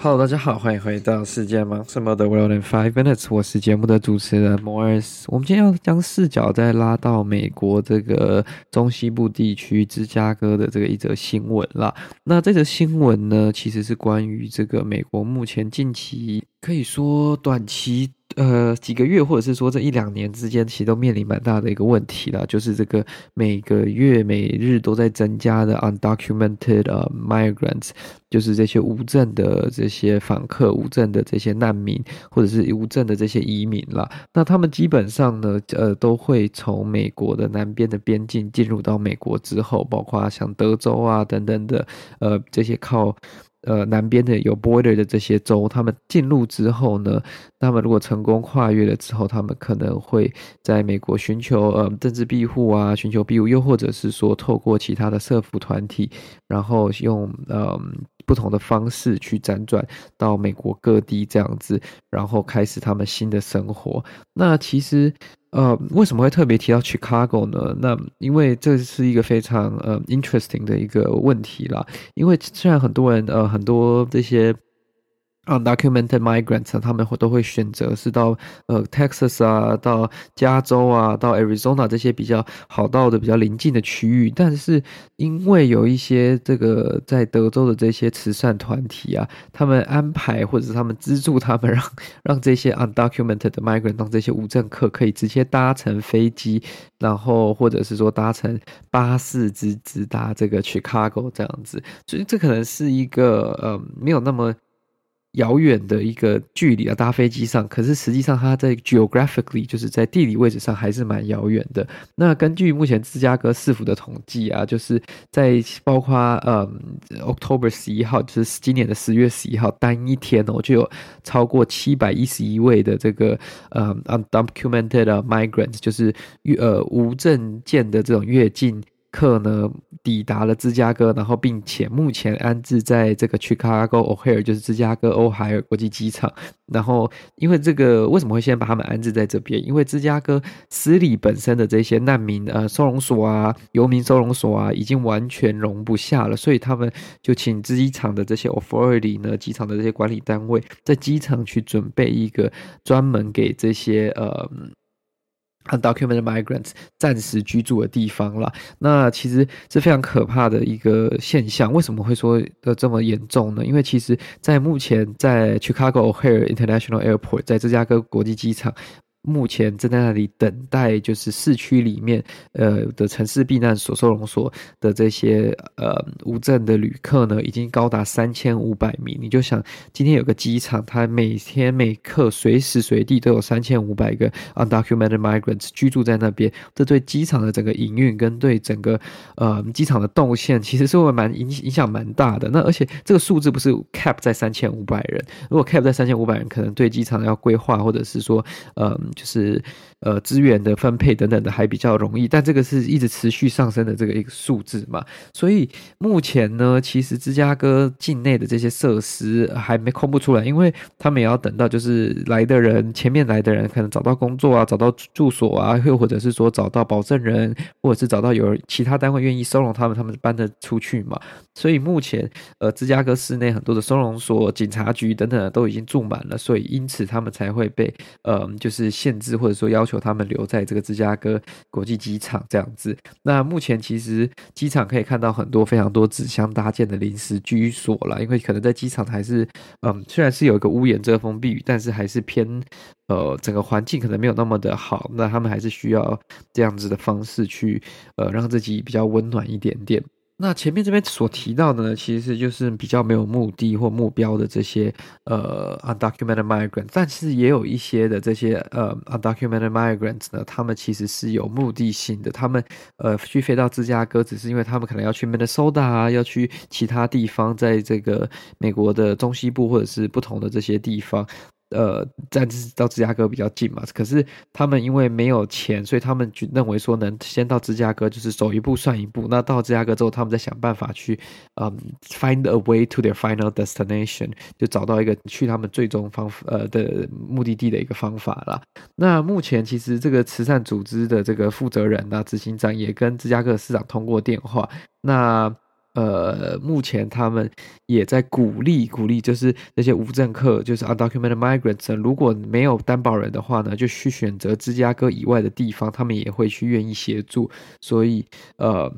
Hello，大家好，欢迎回到世界忙什么的 World in Five Minutes，我是节目的主持人 Morris。我们今天要将视角再拉到美国这个中西部地区芝加哥的这个一则新闻啦。那这则新闻呢，其实是关于这个美国目前近期可以说短期。呃，几个月或者是说这一两年之间，其实都面临蛮大的一个问题啦，就是这个每个月每日都在增加的 undocumented migrants，就是这些无证的这些访客、无证的这些难民，或者是无证的这些移民啦。那他们基本上呢，呃，都会从美国的南边的边境进入到美国之后，包括像德州啊等等的，呃，这些靠。呃，南边的有 border 的这些州，他们进入之后呢，他们如果成功跨越了之后，他们可能会在美国寻求呃政治庇护啊，寻求庇护，又或者是说透过其他的社福团体，然后用呃不同的方式去辗转到美国各地这样子，然后开始他们新的生活。那其实。呃，为什么会特别提到 Chicago 呢？那因为这是一个非常呃 interesting 的一个问题啦。因为虽然很多人呃很多这些。Undocumented migrants，他们会都会选择是到呃 Texas 啊，到加州啊，到 Arizona 这些比较好到的比较邻近的区域。但是因为有一些这个在德州的这些慈善团体啊，他们安排或者是他们资助他们 让让这些 undocumented migrant 当这些无证客可以直接搭乘飞机，然后或者是说搭乘巴士直直达这个 Chicago 这样子。所以这可能是一个呃没有那么。遥远的一个距离啊，搭飞机上，可是实际上它在 geographically 就是在地理位置上还是蛮遥远的。那根据目前芝加哥市府的统计啊，就是在包括嗯 October 十一号，就是今年的十月十一号单一天哦，就有超过七百一十一位的这个嗯 undocumented migrants，就是呃无证件的这种越境。客呢抵达了芝加哥，然后并且目前安置在这个 Chicago O'Hare，就是芝加哥欧海尔国际机场。然后因为这个为什么会先把他们安置在这边？因为芝加哥司里本身的这些难民呃收容所啊、游民收容所啊，已经完全容不下了，所以他们就请机场的这些 authority 呢，机场的这些管理单位在机场去准备一个专门给这些呃。Undocumented migrants 暂时居住的地方了，那其实是非常可怕的一个现象。为什么会说的这么严重呢？因为其实，在目前在 Chicago O'Hare International Airport，在芝加哥国际机场。目前正在那里等待，就是市区里面呃的城市避难所收容所的这些呃无证的旅客呢，已经高达三千五百名。你就想，今天有个机场，它每天每刻随时随地都有三千五百个 undocumented migrants 居住在那边，这对机场的整个营运跟对整个呃机场的动线，其实是会蛮影影响蛮大的。那而且这个数字不是 cap 在三千五百人，如果 cap 在三千五百人，可能对机场要规划或者是说呃。就是呃资源的分配等等的还比较容易，但这个是一直持续上升的这个一个数字嘛，所以目前呢，其实芝加哥境内的这些设施还没空不出来，因为他们也要等到就是来的人，前面来的人可能找到工作啊，找到住所啊，又或者是说找到保证人，或者是找到有其他单位愿意收容他们，他们搬得出去嘛。所以目前呃芝加哥市内很多的收容所、警察局等等的都已经住满了，所以因此他们才会被呃就是。限制或者说要求他们留在这个芝加哥国际机场这样子。那目前其实机场可以看到很多非常多纸箱搭建的临时居所了，因为可能在机场还是嗯，虽然是有一个屋檐遮风避雨，但是还是偏呃整个环境可能没有那么的好。那他们还是需要这样子的方式去呃让自己比较温暖一点点。那前面这边所提到的呢，其实就是比较没有目的或目标的这些呃 undocumented migrants，但是也有一些的这些呃 undocumented migrants 呢，他们其实是有目的性的，他们呃去飞到芝加哥，只是因为他们可能要去 Minnesota 啊，要去其他地方，在这个美国的中西部或者是不同的这些地方。呃，暂时到芝加哥比较近嘛，可是他们因为没有钱，所以他们就认为说能先到芝加哥就是走一步算一步。那到芝加哥之后，他们再想办法去，嗯，find a way to their final destination，就找到一个去他们最终方呃的目的地的一个方法啦。那目前其实这个慈善组织的这个负责人啊，执行长也跟芝加哥市长通过电话，那。呃，目前他们也在鼓励鼓励，就是那些无证客，就是 undocumented migrants，如果没有担保人的话呢，就去选择芝加哥以外的地方，他们也会去愿意协助。所以，呃，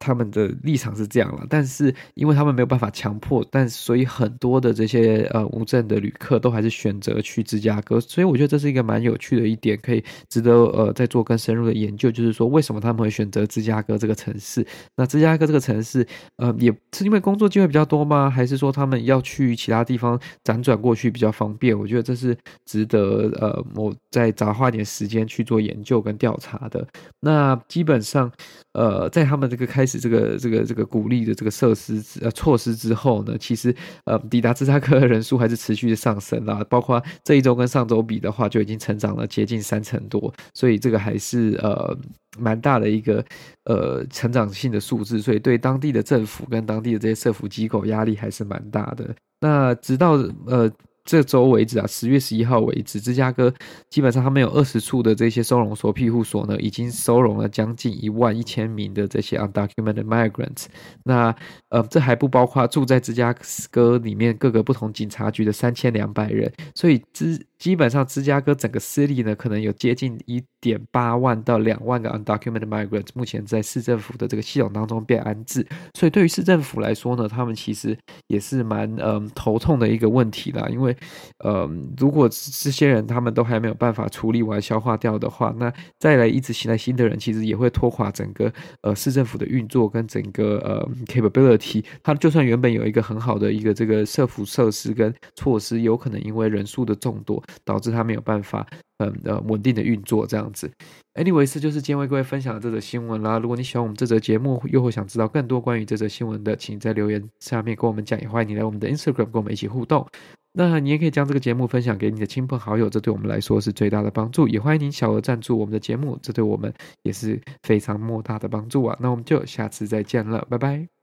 他们的立场是这样了。但是，因为他们没有办法强迫，但所以很多的这些呃无证的旅客都还是选择去芝加哥。所以，我觉得这是一个蛮有趣的一点，可以值得呃再做更深入的研究，就是说为什么他们会选择芝加哥这个城市？那芝加哥这个城市，呃。也是因为工作机会比较多吗？还是说他们要去其他地方辗转过去比较方便？我觉得这是值得呃，我再杂花点时间去做研究跟调查的。那基本上，呃，在他们这个开始这个这个这个鼓励的这个设施呃措施之后呢，其实呃抵达芝加哥的人数还是持续的上升啦。包括这一周跟上周比的话，就已经成长了接近三成多，所以这个还是呃。蛮大的一个呃成长性的数字，所以对当地的政府跟当地的这些社福机构压力还是蛮大的。那直到呃。这周为止啊，十月十一号为止，芝加哥基本上他们有二十处的这些收容所、庇护所呢，已经收容了将近一万一千名的这些 undocumented migrants。那呃，这还不包括住在芝加哥里面各个不同警察局的三千两百人。所以芝基本上芝加哥整个 city 呢，可能有接近一点八万到两万个 undocumented migrants，目前在市政府的这个系统当中被安置。所以对于市政府来说呢，他们其实也是蛮嗯、头痛的一个问题啦，因为。呃，如果这些人他们都还没有办法处理完、消化掉的话，那再来一直进来新的人，其实也会拖垮整个呃市政府的运作跟整个呃 capability。他就算原本有一个很好的一个这个社福设施跟措施，有可能因为人数的众多，导致他没有办法嗯呃稳定的运作这样子。anyways，就是今天为各位分享的这则新闻啦。如果你喜欢我们这则节目，又或想知道更多关于这则新闻的，请在留言下面跟我们讲。也欢迎你来我们的 Instagram 跟我们一起互动。那你也可以将这个节目分享给你的亲朋好友，这对我们来说是最大的帮助。也欢迎您小额赞助我们的节目，这对我们也是非常莫大的帮助啊。那我们就下次再见了，拜拜。